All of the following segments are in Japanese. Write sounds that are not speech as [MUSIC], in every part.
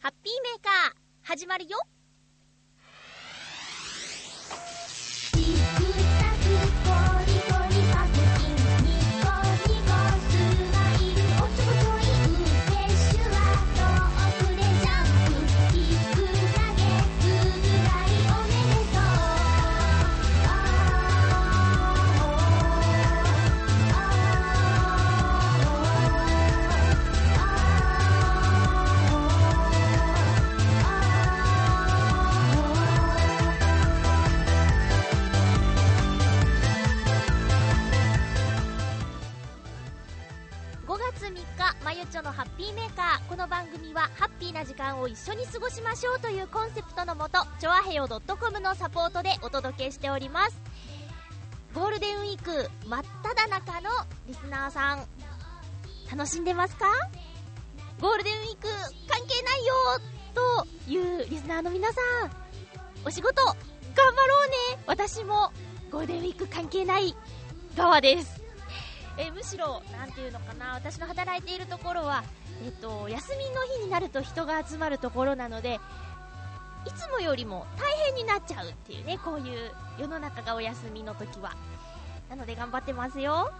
ハッピーメーカー始まるよ。のハッピーメーカー。この番組はハッピーな時間を一緒に過ごしましょうというコンセプトのもとチョアヘヨ .com のサポートでお届けしております。ゴールデンウィーク真っ只中のリスナーさん楽しんでますか？ゴールデンウィーク関係ないよというリスナーの皆さんお仕事頑張ろうね。私もゴールデンウィーク関係ない側です。えむしろ、なんていうのかな、私の働いているところは、えっと、休みの日になると人が集まるところなので、いつもよりも大変になっちゃうっていうね、こういう世の中がお休みの時は。なので頑張ってますよ。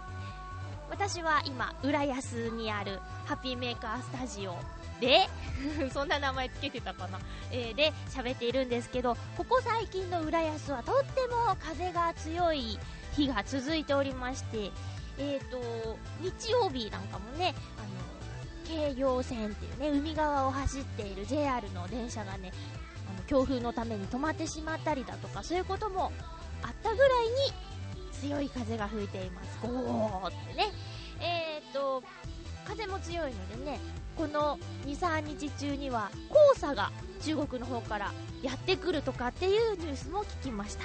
私は今、浦安にあるハッピーメーカースタジオで、[LAUGHS] そんな名前つけてたかな、えーで喋っているんですけど、ここ最近の浦安はとっても風が強い日が続いておりまして、えー、と日曜日なんかもねあの京葉線っていうね海側を走っている JR の電車がねあの強風のために止まってしまったりだとかそういうこともあったぐらいに強い風が吹いています。ゴーってね。えー、と風も強いのでねこの23日中には黄砂が中国の方からやってくるとかっていうニュースも聞きました。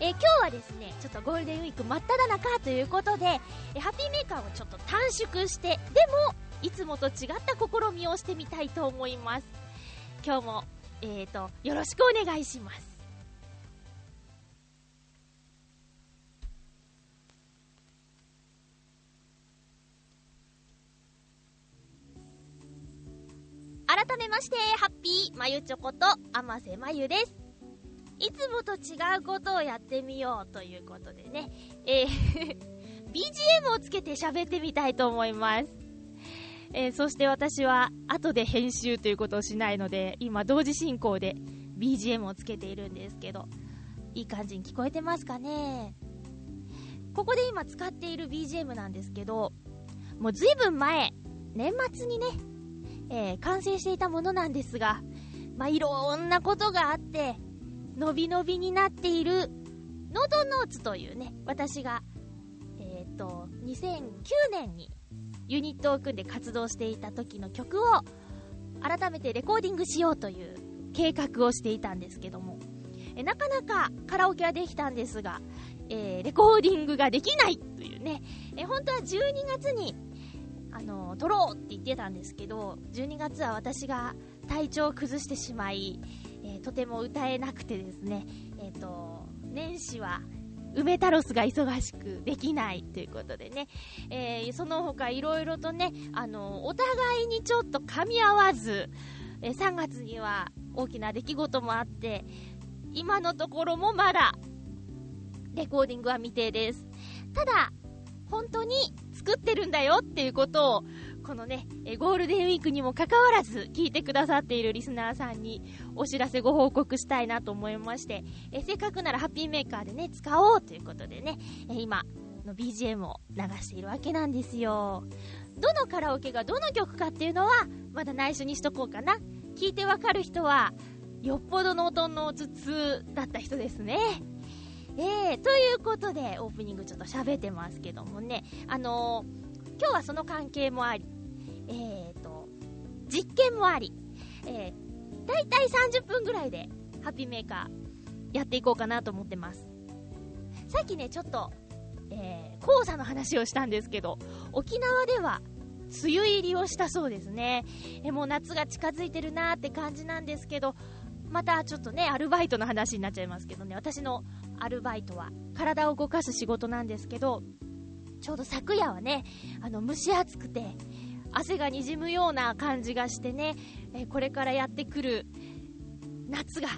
えー今日はですね、ちょっとゴールデンウィーク真っ只中ということで、えーハッピーメーカーをちょっと短縮して、でも、いつもと違った試みをしてみたいと思います。今日も、えーと、よろしくお願いします。改めまして、ハッピーまゆちょこと、あませまゆです。いつもと違うことをやってみようということでね、えー [LAUGHS] BGM をつけて喋ってみたいと思います。えーそして私は後で編集ということをしないので、今同時進行で BGM をつけているんですけど、いい感じに聞こえてますかねここで今使っている BGM なんですけど、もうずいぶん前、年末にね、えー完成していたものなんですが、まあ、いろんなことがあって、のびのびになっている。ノートノーツというね、私が、えっ、と、2009年にユニットを組んで活動していた時の曲を改めてレコーディングしようという計画をしていたんですけども、えなかなかカラオケはできたんですが、えーレコーディングができないというね、え本当は12月にあの撮ろうって言ってたんですけど12月は私が体調を崩してしまい、えーとても歌えなくてですね、えー、と年始は梅太郎スが忙しくできないということでね、えーその他いろいろとねあのお互いにちょっと噛み合わず、えー3月には大きな出来事もあって今のところもまだレコーディングは未定です。ただ本当に作ってるんだよっていうことをこのね、ゴールデンウィークにもかかわらず聞いてくださっているリスナーさんにお知らせご報告したいなと思いまして、えせっかくならハッピーメーカーでね、使おうということでね、え今の BGM を流しているわけなんですよ。どのカラオケがどの曲かっていうのは、まだ内緒にしとこうかな。聞いてわかる人は、よっぽどの音の頭痛だった人ですね。えー、ということで、オープニングちょっと喋ってますけどもね、あのー今日はその関係もあり、えーと、実験もあり、えー、だいたい30分ぐらいで、ハッピーメーカー、やっていこうかなと思ってます。さっきね、ちょっと、えー、黄砂の話をしたんですけど、沖縄では、梅雨入りをしたそうですね。えもう夏が近づいてるなーって感じなんですけど、またちょっとね、アルバイトの話になっちゃいますけどね、私のアルバイトは体を動かす仕事なんですけど、ちょうど昨夜はね、あの蒸し暑くて、汗がにじむような感じがしてね、えこれからやってくる夏が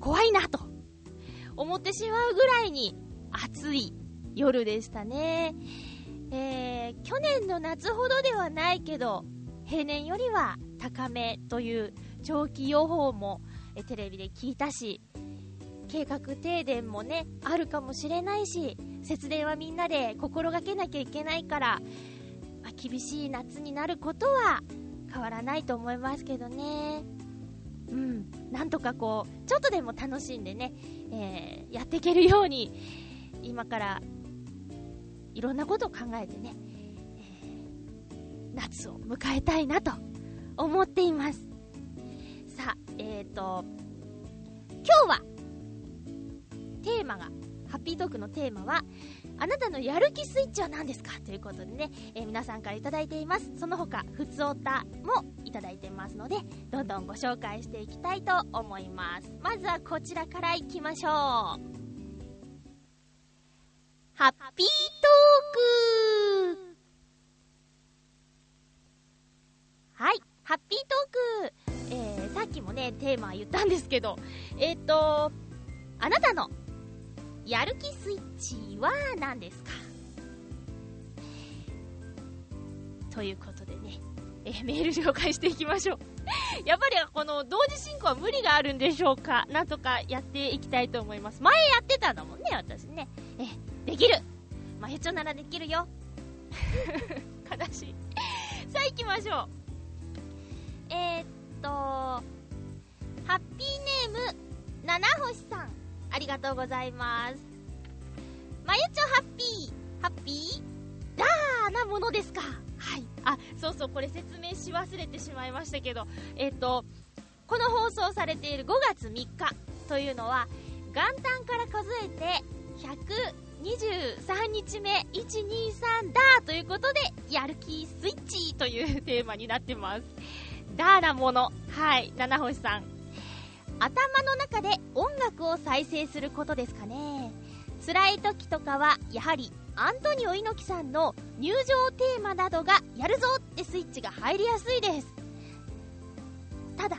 怖いなと思ってしまうぐらいに暑い夜でしたね。えー、去年の夏ほどではないけど、平年よりは高めという長期予報もえテレビで聞いたし、計画停電もね、あるかもしれないし、節電はみんなで心がけなきゃいけないから、まあ、厳しい夏になることは変わらないと思いますけどね。うん、なんとかこう、ちょっとでも楽しんでね、えー、やっていけるように、今からいろんなことを考えてね、えー、夏を迎えたいなと思っています。さあ、えっ、ー、と、今日は、テーマが、ハッピートークのテーマは、あなたのやる気スイッチは何ですか？ということでね、えー、皆さんから頂いています。その他、ふつおたもいただいてますので、どんどんご紹介していきたいと思います。まずはこちらからいきましょう。ハッピートークはい、ハッピートーク、えー、さっきもね、テーマ言ったんですけど、えっ、ー、と、あなたのやる気スイッチは何ですか？ということでね、えー、メール紹介していきましょう。[LAUGHS] やっぱりこの同時進行は無理があるんでしょうか？なんとかやっていきたいと思います。前やってたんだもんね、私ね。え、できるまゆちょならできるよ。[LAUGHS] 悲しい。さあ行きましょう。えー、っと、ハッピーネーム、七星さん。ありがとうございます。まゆちょハッピー、ハッピー、ダーなものですか。はい。あ、そうそう、これ説明し忘れてしまいましたけど、えっと、この放送されている5月3日というのは、元旦から数えて123日目、123だということで、やる気スイッチというテーマになってます。ダーなもの。はい、七星さん。頭の中で音楽を再生することですかね。辛い時とかは、やはりアントニオ猪木さんの入場テーマなどがやるぞってスイッチが入りやすいです。ただ、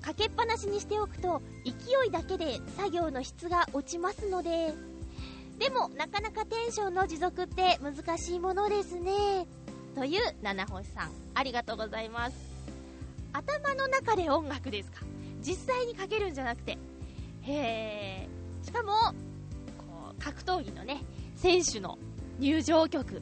かけっぱなしにしておくと勢いだけで作業の質が落ちますので、でもなかなかテンションの持続って難しいものですね。という七星さん、ありがとうございます。頭の中で音楽ですか？実際にかけるんじゃなくて。へー。しかも、こう、格闘技のね、選手の入場曲。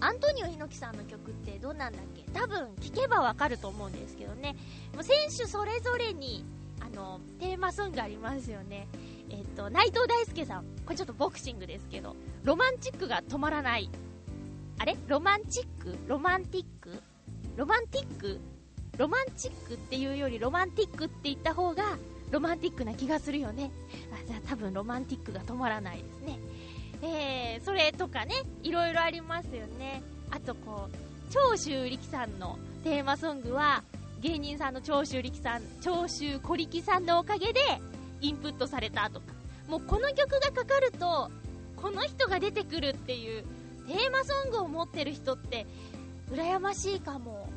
アントニオ猪木さんの曲ってどんなんだっけ？多分聞けばわかると思うんですけどね。もう選手それぞれに、あの、テーマソングありますよね。えっと、内藤大輔さん。これちょっとボクシングですけど、ロマンチックが止まらない。あれ？ロマンチック？ロマンティック？ロマンティック？ロマンチックっていうよりロマンティックって言った方がロマンティックな気がするよね。あ、じゃあ多分ロマンティックが止まらないですね。えー、それとかね、いろいろありますよね。あとこう、長州力さんのテーマソングは、芸人さんの長州力さん、長州小力さんのおかげでインプットされたとか。もうこの曲がかかると、この人が出てくるっていうテーマソングを持ってる人って羨ましいかも。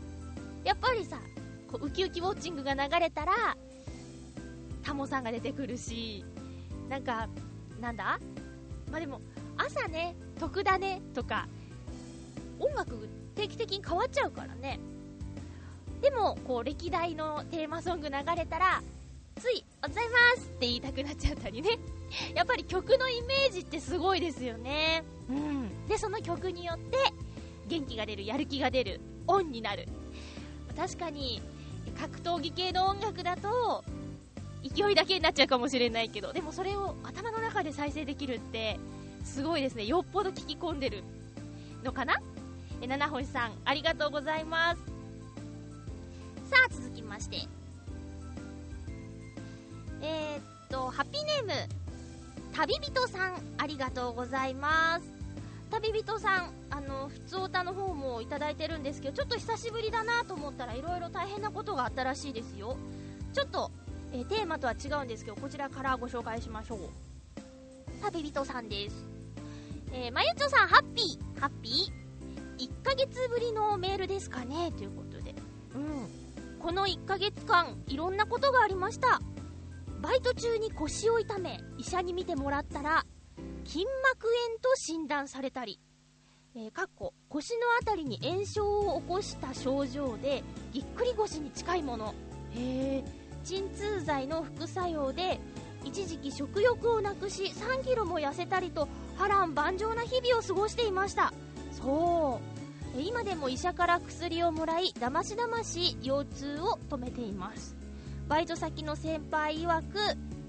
やっぱりさ、こうウキウキウォッチングが流れたら、タモさんが出てくるし、なんか、なんだ？まあ、でも、朝ね、得だね、とか、音楽定期的に変わっちゃうからね。でも、こう、歴代のテーマソング流れたら、つい、おはようございますって言いたくなっちゃったりね。[LAUGHS] やっぱり曲のイメージってすごいですよね。うん。で、その曲によって、元気が出る、やる気が出る、オンになる。確かに、格闘技系の音楽だと、勢いだけになっちゃうかもしれないけど、でもそれを頭の中で再生できるって、すごいですね。よっぽど聞き込んでるのかな？え、七星さん、ありがとうございます。さあ、続きまして。えー、っと、ハッピーネーム、旅人さん、ありがとうございます。旅人さん、あの、普通歌の方もいただいてるんですけど、ちょっと久しぶりだなと思ったら、いろいろ大変なことがあったらしいですよ。ちょっと、えー、テーマとは違うんですけど、こちらからご紹介しましょう。旅人さんです。えー、まゆちょさん、ハッピー、ハッピー？1ヶ月ぶりのメールですかね？ということで。うん。この1ヶ月間、いろんなことがありました。バイト中に腰を痛め、医者に診てもらったら、筋膜炎と診断されたり、えー、かっこ腰の辺りに炎症を起こした症状でぎっくり腰に近いもの。へえ鎮痛剤の副作用で一時期食欲をなくし3キロも痩せたりと波乱万丈な日々を過ごしていました。そう。今でも医者から薬をもらいだましだまし腰痛を止めています。バイト先の先輩曰く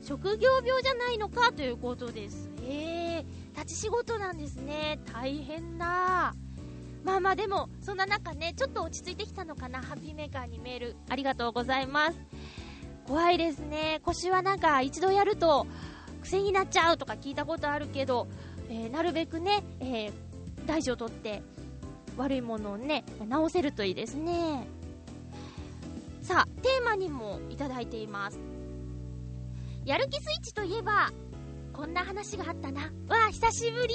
職業病じゃないのかということです。へえ立ち仕事なんですね。大変だ。まあまあでもそんな中ねちょっと落ち着いてきたのかな。ハッピーメーカーにメール。ありがとうございます。怖いですね。腰はなんか一度やると癖になっちゃうとか聞いたことあるけど、えー、なるべくね、えー、大事をとって悪いものをね直せるといいですね。さあテーマにもいただいています。やる気スイッチといえばこんな話があったな。わあ、久しぶり。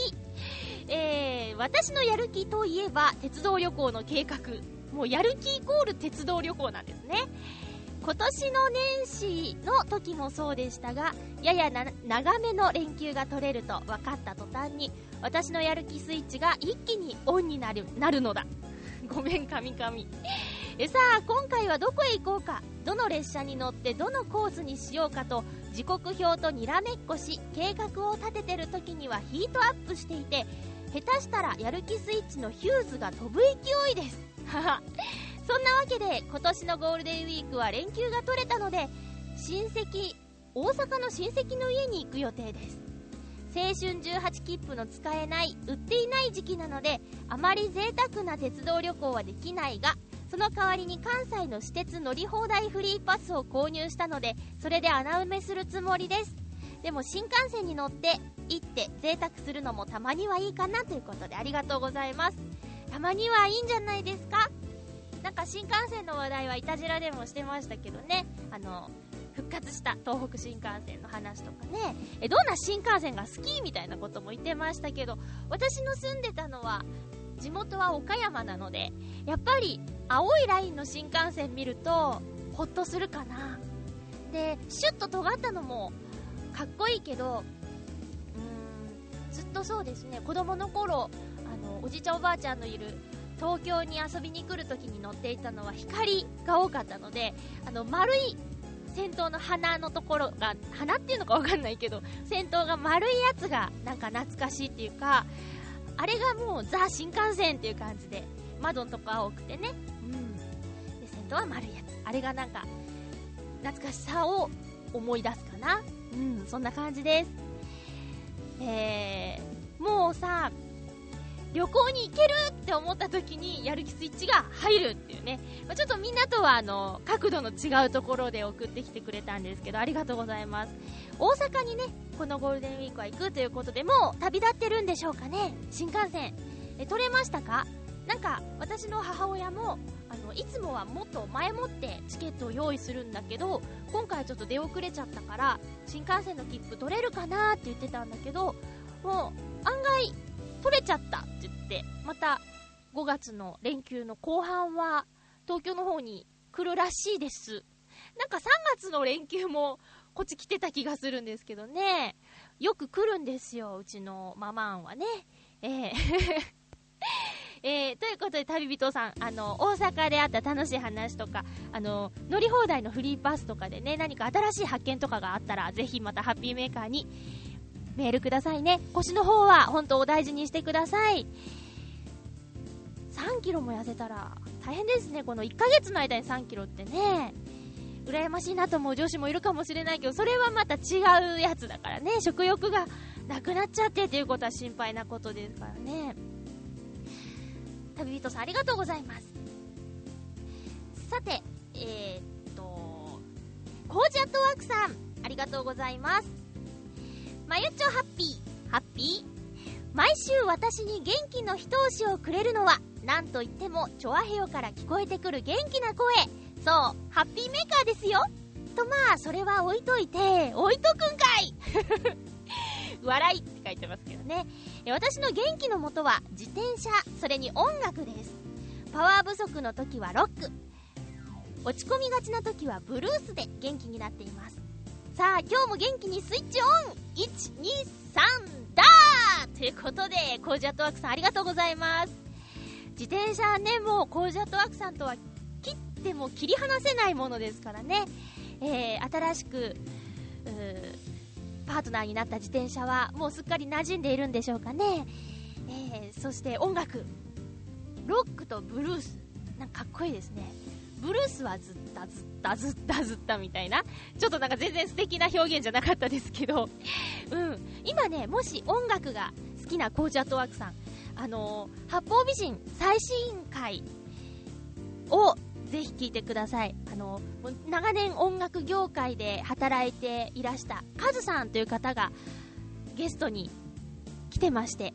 えー、私のやる気といえば、鉄道旅行の計画。もうやる気イコール鉄道旅行なんですね。今年の年始の時もそうでしたが、やや長めの連休が取れると分かった途端に、私のやる気スイッチが一気にオンになるなるのだ。ごめん、カミカミ。えさあ、今回はどこへ行こうか、どの列車に乗ってどのコースにしようかと、時刻表とにらめっこし計画を立ててる時にはヒートアップしていて下手したらやる気スイッチのヒューズが飛ぶ勢いです。そんなわけで今年のゴールデンウィークは連休が取れたので親戚大阪の親戚の家に行く予定です。青春18切符の使えない売っていない時期なのであまり贅沢な鉄道旅行はできないがその代わりに関西の私鉄乗り放題フリーパスを購入したのでそれで穴埋めするつもりです。でも新幹線に乗って行って贅沢するのもたまにはいいかなということでありがとうございます。たまにはいいんじゃないですか。なんか新幹線の話題はいたじらでもしてましたけどね。あの復活した東北新幹線の話とかね。えどんな新幹線が好き？みたいなことも言ってましたけど私の住んでたのは地元は岡山なのでやっぱり青いラインの新幹線見るとホッとするかな。でシュッと尖ったのもかっこいいけどうーんずっとそうですね。子供の頃あのおじちゃんおばあちゃんのいる東京に遊びに来るときに乗っていたのは光が多かったのであの丸い先頭の花のところが花っていうのかわかんないけど先頭が丸いやつがなんか懐かしいっていうかあれがもうザ新幹線っていう感じで窓とか青くてね。うん。で先頭は丸いやつ。あれがなんか懐かしさを思い出すかな。うん。そんな感じです。えー、もうさ旅行に行けるって思った時にやる気スイッチが入るっていうね、まあ、ちょっとみんなとはあの角度の違うところで送ってきてくれたんですけどありがとうございます。大阪にねこのゴールデンウィークは行くということでもう旅立ってるんでしょうかね？新幹線。え取れましたか？なんか私の母親もあのいつもはもっと前もってチケットを用意するんだけど今回ちょっと出遅れちゃったから新幹線の切符取れるかなって言ってたんだけどもう案外取れちゃったって言ってまた5月の連休の後半は東京の方に来るらしいです。なんか3月の連休もこっち来てた気がするんですけどねよく来るんですようちのママンはねええ [LAUGHS] えー、ということで、旅人さん、あの、大阪であった楽しい話とか、あの、乗り放題のフリーパスとかでね、何か新しい発見とかがあったら、ぜひまたハッピーメーカーにメールくださいね。腰の方は、本当お大事にしてください。3キロも痩せたら、大変ですね。この1ヶ月の間に3キロってね。羨ましいなと思う女子もいるかもしれないけど、それはまた違うやつだからね。食欲がなくなっちゃってっていうことは心配なことですからね。旅人さんありがとうございますさてえー、っとコージアットワークさんありがとうございますまゆちょハッピーハッピー？毎週私に元気の一押しをくれるのはなんといってもチョアヘヨから聞こえてくる元気な声そうハッピーメーカーですよとまあそれは置いといて置いとくんかい [LAUGHS] 笑いって書いてますけどね。私の元気のもとは自転車、それに音楽です。パワー不足の時はロック。落ち込みがちな時はブルースで元気になっています。さあ、今日も元気にスイッチオン !1、2、3、だーということで、コージャットワークさんありがとうございます。自転車ね、もうコージャットワークさんとはても切り離せないものですからね。えー、新しく、パートナーになった自転車はもうすっかり馴染んでいるんでしょうかね。えー、そして音楽。ロックとブルース。なんかかっこいいですね。ブルースはずったずったずったずったみたいな。ちょっとなんか全然素敵な表現じゃなかったですけど。うん。今ね、もし音楽が好きなコーチャットワークさん、あのー、八方美人最新回をぜひ聴いてください。あの、長年音楽業界で働いていらしたカズさんという方がゲストに来てまして、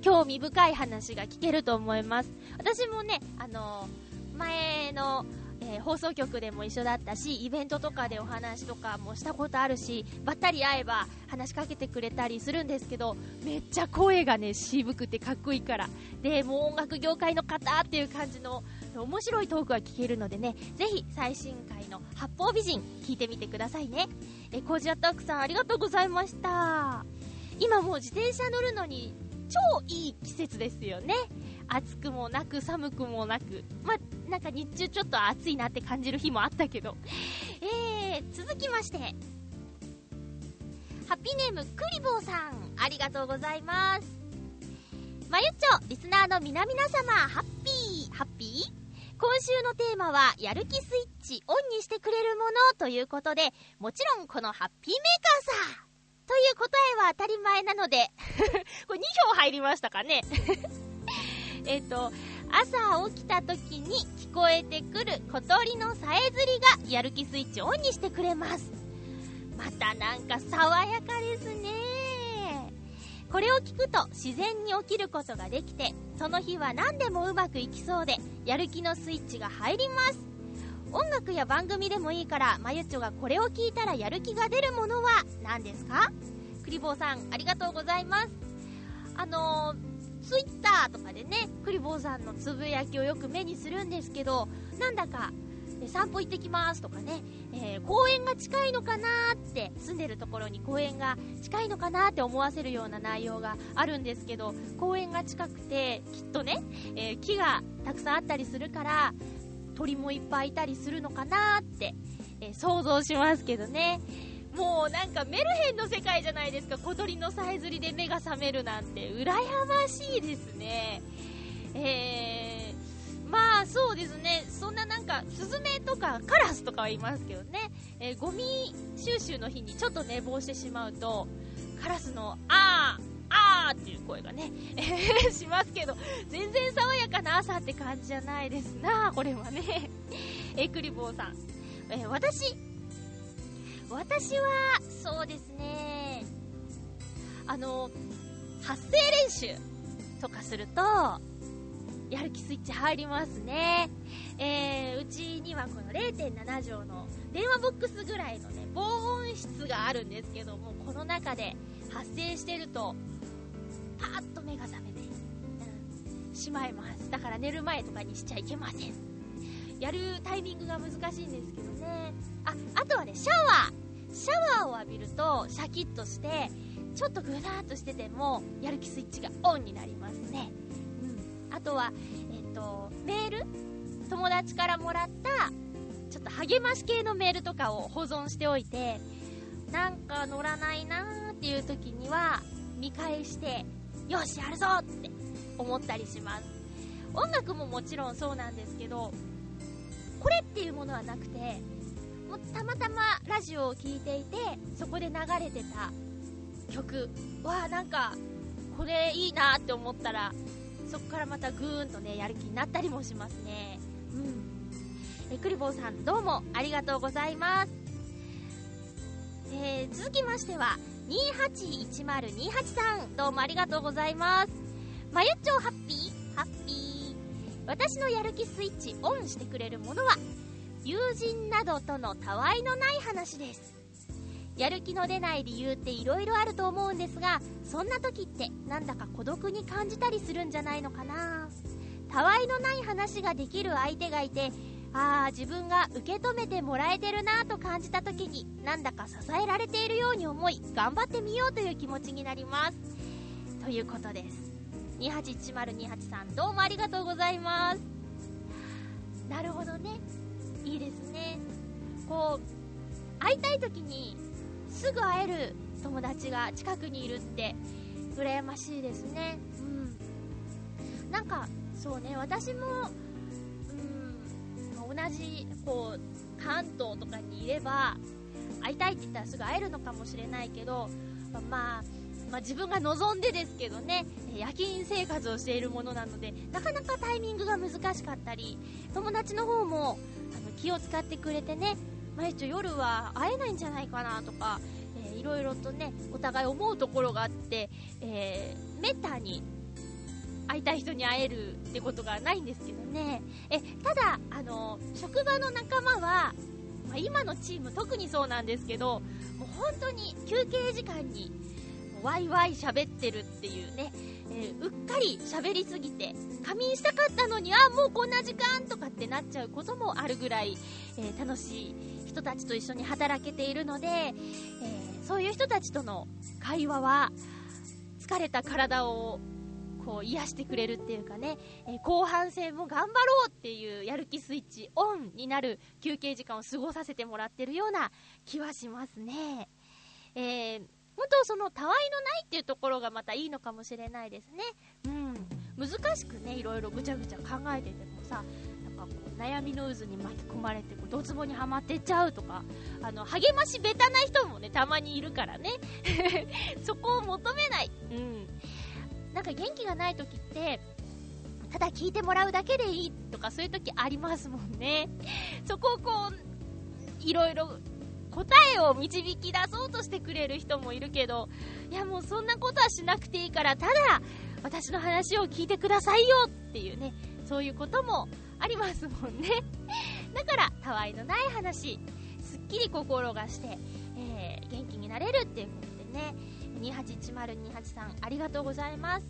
興味深い話が聞けると思います。私もね、あの、前の、えー、放送局でも一緒だったし、イベントとかでお話とかもしたことあるし、ばったり会えば話しかけてくれたりするんですけど、めっちゃ声がね、渋くてかっこいいから。で、もう音楽業界の方っていう感じの面白いトークが聞けるのでね、ぜひ最新回の八方美人聞いてみてくださいね。え、コージアックさんありがとうございました。今もう自転車乗るのに超いい季節ですよね。暑くもなく寒くもなく。まなんか日中ちょっと暑いなって感じる日もあったけど。えー、続きまして。ハッピーネームクリボーさん、ありがとうございます。まゆっちょ、リスナーの皆々様、ハッピー、ハッピー？今週のテーマは、やる気スイッチオンにしてくれるものということで、もちろんこのハッピーメーカーさという答えは当たり前なので。[LAUGHS] これ2票入りましたかね？[LAUGHS] えっと、朝起きた時に聞こえてくる小鳥のさえずりがやる気スイッチオンにしてくれます。またなんか爽やかですね。これを聞くと自然に起きることができて、その日は何でもうまくいきそうで、やる気のスイッチが入ります。音楽や番組でもいいから、まゆっちょがこれを聞いたらやる気が出るものは何ですか？クリボーさん、ありがとうございます。あのー、ツイッターとかでね、クリボーさんのつぶやきをよく目にするんですけど、なんだか散歩行ってきますとかね、えー、公園が近いのかなって住んでるところに公園が近いのかなって思わせるような内容があるんですけど公園が近くてきっとね、えー、木がたくさんあったりするから鳥もいっぱいいたりするのかなって、えー、想像しますけどね。もうなんかメルヘンの世界じゃないですか。小鳥のさえずりで目が覚めるなんて。羨ましいですね。えーまあそうですね、そんななんか、スズメとかカラスとかはいますけどね、えー、ゴミ収集の日にちょっと寝坊してしまうと、カラスのあー、あーっていう声がね、えー、しますけど、全然爽やかな朝って感じじゃないですな、これはね。えー、クリボーさん。えー、私、私は、そうですね、あの、発声練習とかすると、やる気スイッチ入りますね。えー、うちにはこの0.7畳の電話ボックスぐらいのね、防音室があるんですけども、この中で発生してると、パーッと目が覚めて、うん、しまいます。だから寝る前とかにしちゃいけません。やるタイミングが難しいんですけどね。あ、あとはね、シャワー。シャワーを浴びると、シャキッとして、ちょっとぐだーっとしてても、やる気スイッチがオンになりますね。とは、えっ、と、メール？友達からもらった、ちょっと励まし系のメールとかを保存しておいて、なんか乗らないなーっていう時には、見返して、よし、やるぞって思ったりします。音楽ももちろんそうなんですけど、これっていうものはなくて、もうたまたまラジオを聴いていて、そこで流れてた曲はなんか、これいいなって思ったら、そこからまたぐーんとね、やる気になったりもしますね。うん。え、クリボーさん、どうもありがとうございます。えー、続きましては、281028さん、どうもありがとうございます。まゆっちょハッピー？ハッピー。私のやる気スイッチオンしてくれるものは、友人などとのたわいのない話です。やる気の出ない理由って色々あると思うんですがそんな時ってなんだか孤独に感じたりするんじゃないのかな。たわいのない話ができる相手がいてああ自分が受け止めてもらえてるなと感じた時になんだか支えられているように思い頑張ってみようという気持ちになります。ということです。281028さんどうもありがとうございます。なるほどね。いいですね。こう会いたい時にすぐ会える友達が近くにいるって羨ましいですね。うん。なんかそうね私もうん同じこう関東とかにいれば会いたいって言ったらすぐ会えるのかもしれないけどまあまあ、自分が望んでですけどね、夜勤生活をしているものなので、なかなかタイミングが難しかったり、友達の方もあの気を使ってくれてね、まあ、一応夜は会えないんじゃないかなとか、えー、いろいろとね、お互い思うところがあって、えー、めったに会いたい人に会えるってことがないんですけどね。え、ただ、あの、職場の仲間は、まあ、今のチーム特にそうなんですけど、もう本当に休憩時間にワイワイ喋ってるっていうね、えー、うっかり喋りすぎて、仮眠したかったのに、あ、もうこんな時間とかってなっちゃうこともあるぐらい、えー、楽しい人たちと一緒に働けているので、えー、そういう人たちとの会話は、疲れた体をこう癒してくれるっていうかね、え後半戦も頑張ろうっていうやる気スイッチオンになる休憩時間を過ごさせてもらってるような気はしますね。えー本当そのたわいのないっていうところがまたいいのかもしれないですね。うん。難しくね、いろいろぐちゃぐちゃ考えててもさ、悩みの渦に巻き込まれてこうドツボにはまってっちゃうとか、あの、励ましベタな人もね、たまにいるからね。[LAUGHS] そこを求めない。うん。なんか元気がない時って、ただ聞いてもらうだけでいいとかそういう時ありますもんね。そこをこう、いろいろ答えを導き出そうとしてくれる人もいるけど、いやもうそんなことはしなくていいから、ただ私の話を聞いてくださいよっていうね、そういうこともありますもんね。[LAUGHS] だから、たわいのない話、すっきり心がして、えー、元気になれるっていうことでね、281028さんありがとうございます。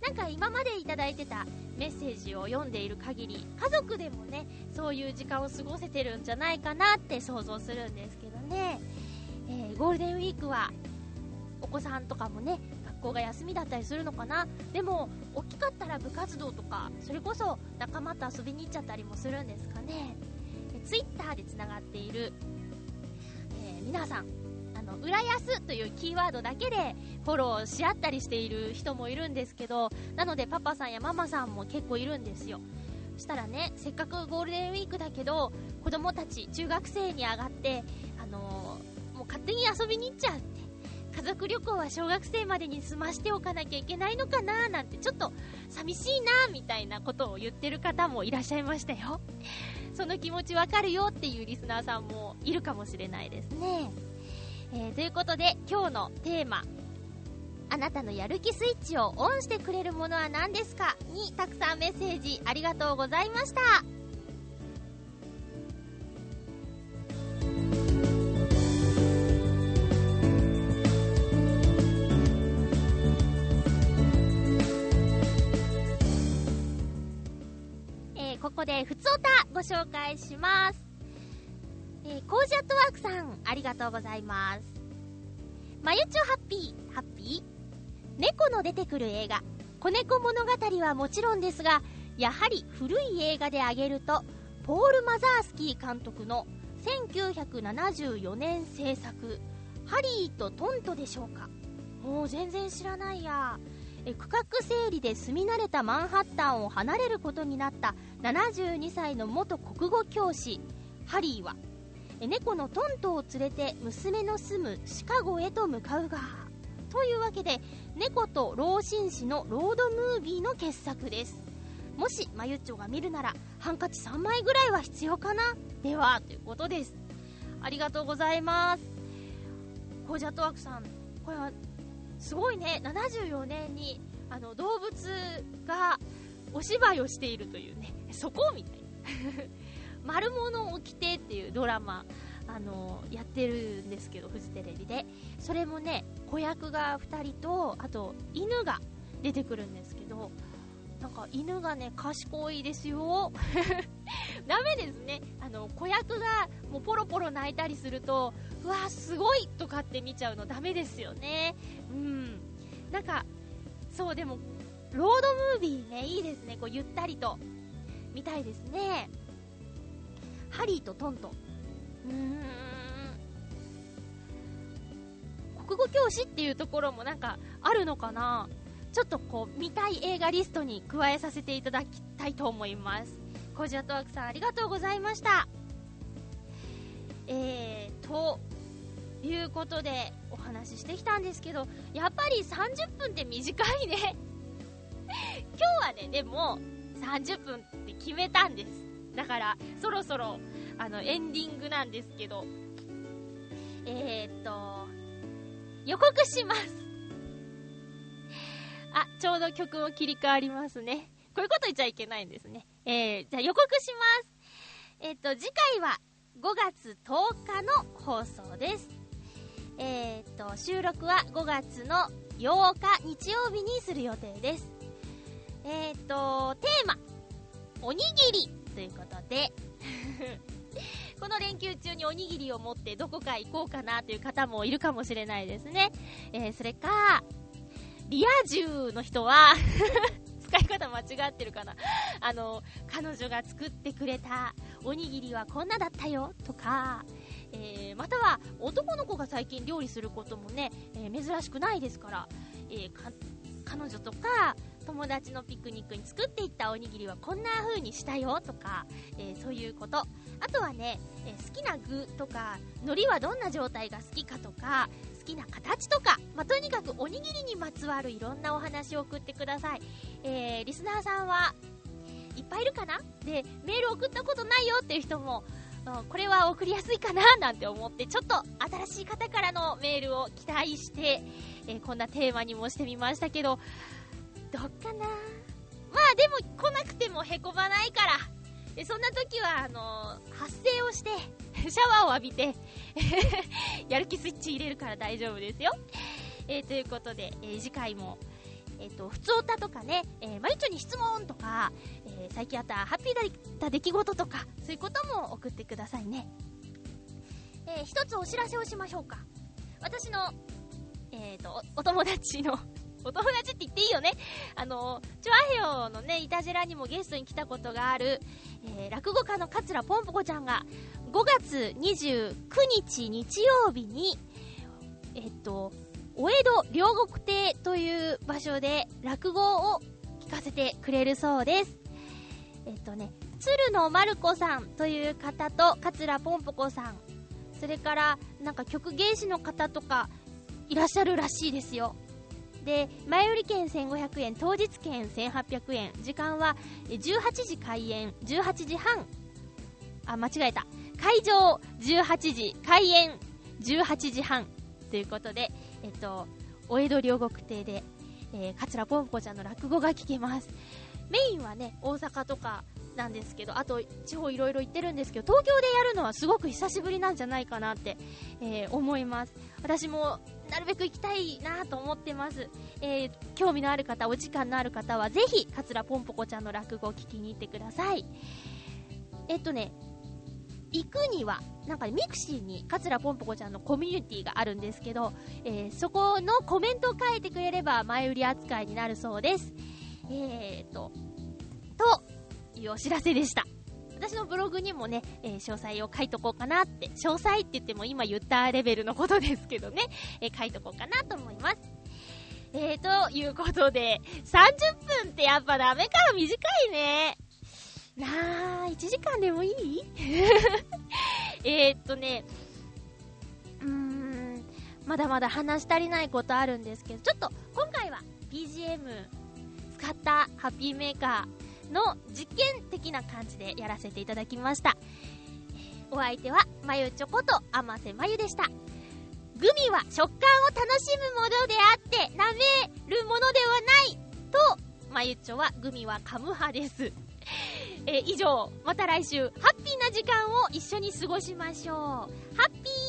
なんか今までいただいてたメッセージを読んでいる限り家族でもねそういう時間を過ごせてるんじゃないかなって想像するんですけどね、えー、ゴールデンウィークはお子さんとかもね校が休みだったりするのかな？でも大きかったら部活動とかそれこそ仲間と遊びに行っちゃったりもするんですかねツイッターでつながっている、えー、皆さんあの、浦安というキーワードだけでフォローし合ったりしている人もいるんですけど、なのでパパさんやママさんも結構いるんですよ。そしたらね、せっかくゴールデンウィークだけど、子供たち中学生に上がって、あのー、もう勝手に遊びに行っちゃう。族旅行は小学生までに済ましておかなきゃいけないのかななんてちょっと寂しいなみたいなことを言ってる方もいらっしゃいましたよ。[LAUGHS] その気持ちわかるよっていうリスナーさんもいるかもしれないですね。えー、ということで今日のテーマあなたのやる気スイッチをオンしてくれるものは何ですかにたくさんメッセージありがとうございましたこでふつおたご紹介しますえー、コージアットワークさん、ありがとうございます。まゆちょハッピー、ハッピー？猫の出てくる映画、子猫物語はもちろんですが、やはり古い映画で挙げると、ポール・マザースキー監督の1974年制作、ハリーとトントでしょうか？もう全然知らないや。え区画整理で住み慣れたマンハッタンを離れることになった72歳の元国語教師、ハリーは猫のトントを連れて娘の住むシカゴへと向かうがというわけで猫と老紳士のロードムービーの傑作です。もしまゆっちょが見るならハンカチ3枚ぐらいは必要かな？ではということです。ありがとうございます。ホジャトワークさんこれはすごいね74年にあの動物がお芝居をしているというねそこみたいな [LAUGHS] 丸物を着てっていうドラマあのやってるんですけど、フジテレビで。それもね、子役が2人と、あと、犬が出てくるんですけど、なんか犬がね、賢いですよ。[LAUGHS] ダメですね。あの、子役がもうポロポロ泣いたりすると、うわすごいとかって見ちゃうのダメですよね。うん。なんか、そうでも、ロードムービーね、いいですね。こう、ゆったりと。見たいですね。ハリーとトントン。うーん。国語教師っていうところもなんかあるのかなちょっとこう見たい映画リストに加えさせていただきたいと思います。コジアトワークさんありがとうございました。えーということでお話ししてきたんですけどやっぱり30分って短いね。[LAUGHS] 今日はねでも30分って決めたんです。だからそろそろあのエンディングなんですけど。えー、っと予告します。あ、ちょうど曲も切り替わりますね。こういうこと言っちゃいけないんですね。えー、じゃあ予告します。えっ、ー、と、次回は5月10日の放送です。えっ、ー、と、収録は5月の8日日曜日にする予定です。えっ、と、テーマ、おにぎりということで [LAUGHS] この連休中におにぎりを持ってどこか行こうかなという方もいるかもしれないですね。え、それか、リア充の人は [LAUGHS] 使い方間違ってるかなあの、彼女が作ってくれたおにぎりはこんなだったよとか、えー、または男の子が最近料理することもね、えー、珍しくないですから、えー、彼女とか友達のピクニックに作っていったおにぎりはこんな風にしたよとか、えそういうこと。あとはね、え好きな具とか、海苔はどんな状態が好きかとか、好きな形とか、まあ、とにかくおにぎりにまつわるいろんなお話を送ってください。えー、リスナーさんはいっぱいいるかな？で、メール送ったことないよっていう人も、うん、これは送りやすいかな？なんて思って、ちょっと新しい方からのメールを期待して、えー、こんなテーマにもしてみましたけど、どっかな？まあでも来なくてもへこまないから、そんな時は、あのー、発声をして、[LAUGHS] シャワーを浴びて [LAUGHS] やる気スイッチ入れるから大丈夫ですよ。えー、ということで、えー、次回も、えっ、ー、と、普通歌とかね、えー、まゆちょに質問とか、え最近あったハッピーだった出来事とか、そういうことも送ってくださいね。え一つお知らせをしましょうか。私の、えっ、とお、お友達の [LAUGHS] お友達って言っていいよね。あの、チュアヘヨのね、いたじらにもゲストに来たことがある、えー、落語家の桂ぽんぽこちゃんが、5月29日日曜日に、えっと、お江戸両国亭という場所で落語を聞かせてくれるそうです。えっとね、鶴野まる子さんという方と、桂ぽんぽこさん、それから、なんか曲芸師の方とか、いらっしゃるらしいですよ。で、前売り券1500円、当日券1800円、時間は18時開演、18時半、あ、間違えた。会場18時、開演18時半ということで、えっと、お江戸両国亭で、えー、桂ぽんぽちゃんの落語が聞けます。メインはね、大阪とかなんですけど、あと地方いろいろ行ってるんですけど、東京でやるのはすごく久しぶりなんじゃないかなって、えー、思います。私もなるべく行きたいなと思ってます。えー、興味のある方、お時間のある方はぜひ、桂ぽんぽこちゃんの落語を聞きに行ってください。えっとね、行くには、なんか mixi に桂ぽんぽこちゃんのコミュニティがあるんですけど、えー、そこのコメントを書いてくれれば前売り扱いになるそうです。えーと、というお知らせでした。私のブログにもね、えー、詳細を書いとこうかなって、詳細って言っても今言ったレベルのことですけどね、えー、書いとこうかなと思います。えー、ということで、30分ってやっぱダメか短いね。なあ、1時間でもいい？[LAUGHS] えっとね、うーん、まだまだ話し足りないことあるんですけど、ちょっと今回は BGM 使ったハッピーメーカーの実験的な感じでやらせていただきました。お相手は、まゆちょこと甘瀬まゆでした。グミは食感を楽しむものであって、舐めるものではないと、まゆちょはグミは噛む派です。えー、以上、また来週、ハッピーな時間を一緒に過ごしましょう。ハッピー